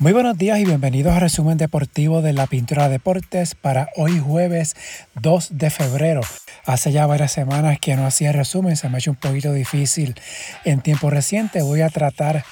Muy buenos días y bienvenidos a resumen deportivo de la Pintura Deportes para hoy jueves 2 de febrero. Hace ya varias semanas que no hacía resumen, se me ha hecho un poquito difícil en tiempo reciente. Voy a tratar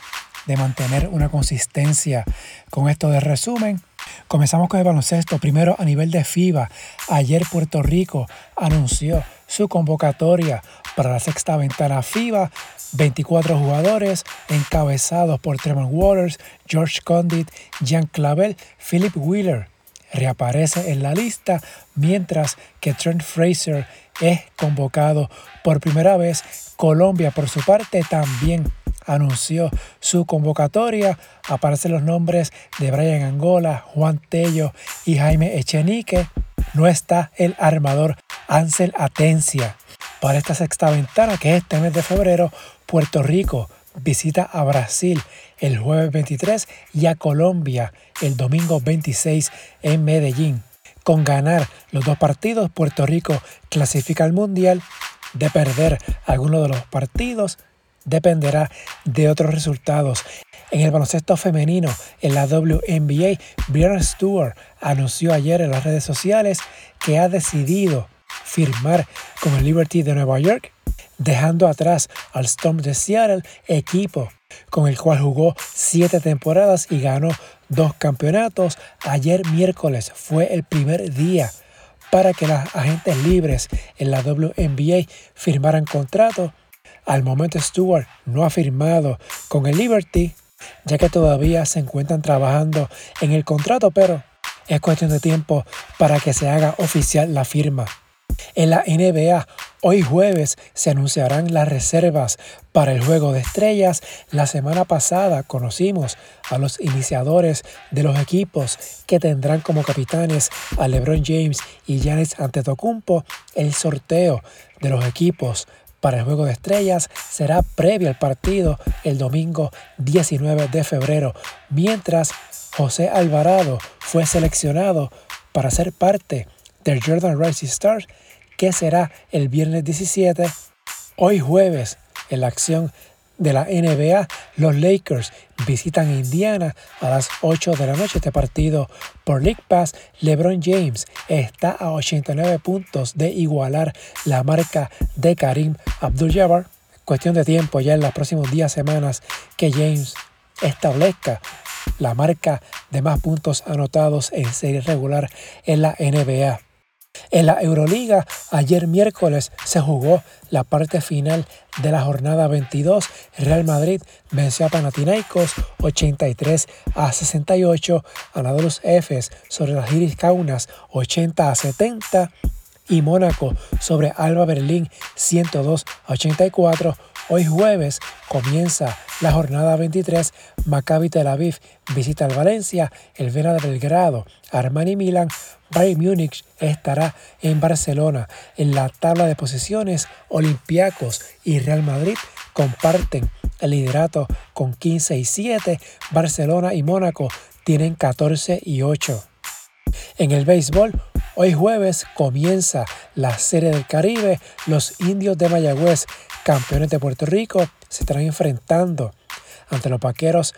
de mantener una consistencia con esto de resumen. Comenzamos con el baloncesto. Primero a nivel de FIBA. Ayer Puerto Rico anunció su convocatoria para la sexta ventana FIBA 24 jugadores encabezados por Tremont Waters, George Condit, Jean Clavel, Philip Wheeler reaparece en la lista, mientras que Trent Fraser es convocado por primera vez. Colombia, por su parte, también anunció su convocatoria. Aparecen los nombres de Brian Angola, Juan Tello y Jaime Echenique. No está el armador Ansel Atencia. Para esta sexta ventana, que es este mes de febrero, Puerto Rico visita a Brasil el jueves 23 y a Colombia el domingo 26 en Medellín. Con ganar los dos partidos, Puerto Rico clasifica al Mundial. De perder alguno de los partidos, dependerá de otros resultados. En el baloncesto femenino, en la WNBA, Brianna Stewart anunció ayer en las redes sociales que ha decidido firmar con el Liberty de Nueva York dejando atrás al Storm de Seattle, equipo con el cual jugó siete temporadas y ganó dos campeonatos. Ayer miércoles fue el primer día para que las agentes libres en la WNBA firmaran contrato. Al momento Stewart no ha firmado con el Liberty, ya que todavía se encuentran trabajando en el contrato, pero es cuestión de tiempo para que se haga oficial la firma. En la NBA, hoy jueves se anunciarán las reservas para el Juego de Estrellas. La semana pasada conocimos a los iniciadores de los equipos que tendrán como capitanes a LeBron James y Giannis Antetokounmpo. El sorteo de los equipos para el Juego de Estrellas será previo al partido el domingo 19 de febrero, mientras José Alvarado fue seleccionado para ser parte del Jordan Rising Stars que será el viernes 17. Hoy jueves, en la acción de la NBA, los Lakers visitan Indiana a las 8 de la noche. Este partido por League Pass, LeBron James está a 89 puntos de igualar la marca de Karim Abdul-Jabbar. Cuestión de tiempo ya en los próximos días, semanas, que James establezca la marca de más puntos anotados en serie regular en la NBA. En la Euroliga, ayer miércoles se jugó la parte final de la jornada 22. Real Madrid venció a Panathinaikos 83 a 68, Anadolus Efes sobre las Iris Kaunas 80 a 70 y Mónaco sobre Alba Berlín 102 a 84. Hoy jueves comienza la jornada 23. Maccabi Tel Aviv visita al Valencia, el Vena de Belgrado, Armani Milan, Bayern Múnich estará en Barcelona. En la tabla de posiciones, Olympiacos y Real Madrid comparten el liderato con 15 y 7. Barcelona y Mónaco tienen 14 y 8. En el béisbol, hoy jueves comienza la Serie del Caribe. Los indios de Mayagüez campeones de Puerto Rico, se estarán enfrentando ante los vaqueros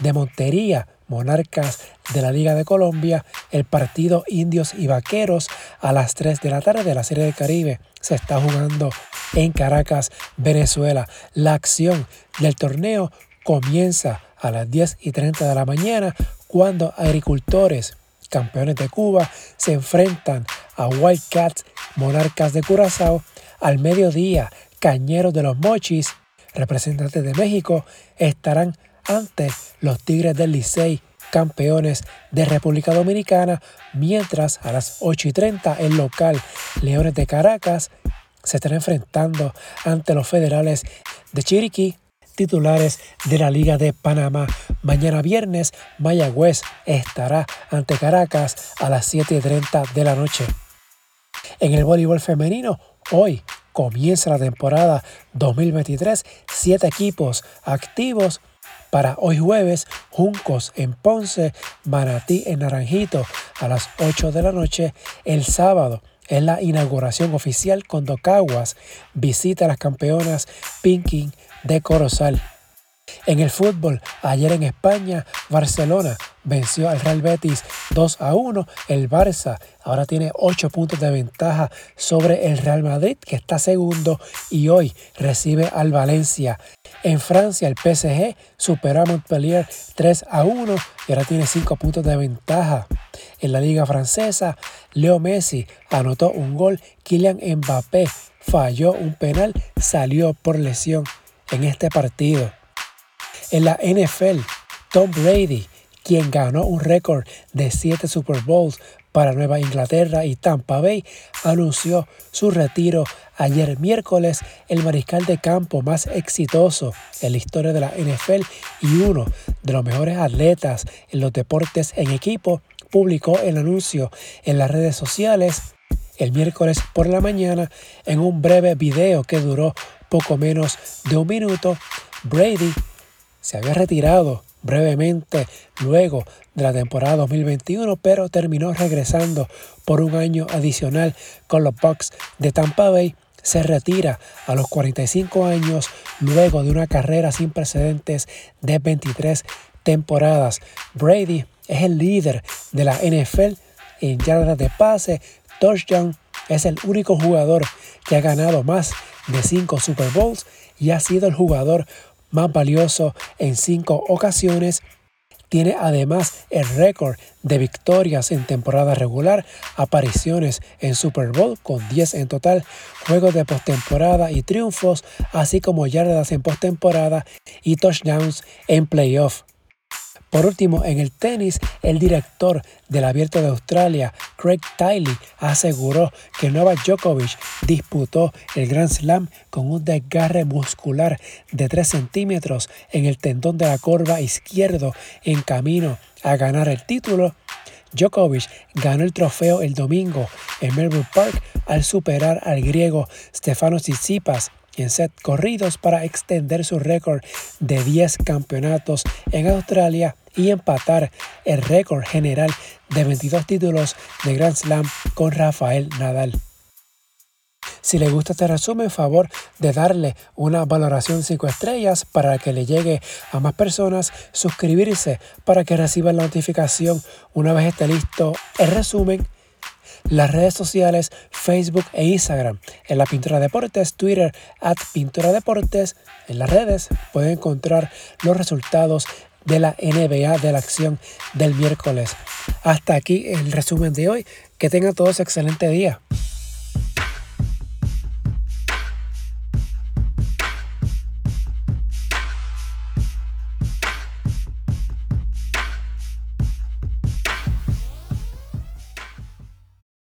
de Montería, monarcas de la Liga de Colombia, el partido Indios y Vaqueros a las 3 de la tarde de la Serie del Caribe. Se está jugando en Caracas, Venezuela. La acción del torneo comienza a las 10 y 30 de la mañana cuando agricultores, campeones de Cuba, se enfrentan a Wildcats, monarcas de Curazao. Al mediodía, Cañeros de los Mochis, representantes de México, estarán ante los Tigres del Licey, campeones de República Dominicana, mientras a las 8 y 30 el local Leones de Caracas se estará enfrentando ante los federales de Chiriquí, titulares de la Liga de Panamá. Mañana viernes, Mayagüez estará ante Caracas a las 7 y 30 de la noche. En el voleibol femenino, hoy comienza la temporada 2023. Siete equipos activos para hoy jueves, Juncos en Ponce, Manatí en Naranjito a las 8 de la noche. El sábado es la inauguración oficial con Docaguas. Visita a las campeonas Pinking de Corozal. En el fútbol, ayer en España, Barcelona venció al Real Betis 2 a 1. El Barça ahora tiene 8 puntos de ventaja sobre el Real Madrid, que está segundo, y hoy recibe al Valencia. En Francia, el PSG superó a Montpellier 3 a 1 y ahora tiene 5 puntos de ventaja. En la Liga Francesa, Leo Messi anotó un gol, Kylian Mbappé falló un penal, salió por lesión en este partido. En la NFL, Tom Brady, quien ganó un récord de 7 Super Bowls para Nueva Inglaterra y Tampa Bay, anunció su retiro ayer miércoles. El mariscal de campo más exitoso en la historia de la NFL y uno de los mejores atletas en los deportes en equipo publicó el anuncio en las redes sociales el miércoles por la mañana en un breve video que duró poco menos de un minuto. Brady se había retirado brevemente luego de la temporada 2021, pero terminó regresando por un año adicional con los Bucks de Tampa Bay. Se retira a los 45 años luego de una carrera sin precedentes de 23 temporadas. Brady es el líder de la NFL en yardas de pase, touchdown. Es el único jugador que ha ganado más de 5 Super Bowls y ha sido el jugador más valioso en cinco ocasiones. Tiene además el récord de victorias en temporada regular, apariciones en Super Bowl con 10 en total, juegos de postemporada y triunfos, así como yardas en postemporada y touchdowns en playoff. Por último, en el tenis, el director del Abierto de Australia, Craig Tiley, aseguró que Novak Djokovic disputó el Grand Slam con un desgarre muscular de 3 centímetros en el tendón de la corva izquierdo en camino a ganar el título. Djokovic ganó el trofeo el domingo en Melbourne Park al superar al griego Stefanos Tsitsipas en set corridos para extender su récord de 10 campeonatos en Australia y empatar el récord general de 22 títulos de Grand Slam con Rafael Nadal. Si le gusta este resumen, favor de darle una valoración 5 estrellas para que le llegue a más personas, suscribirse para que reciba la notificación una vez esté listo el resumen las redes sociales Facebook e Instagram. En la Pintura Deportes, Twitter, at Pintura Deportes. En las redes pueden encontrar los resultados de la NBA de la acción del miércoles. Hasta aquí el resumen de hoy. Que tengan todos excelente día.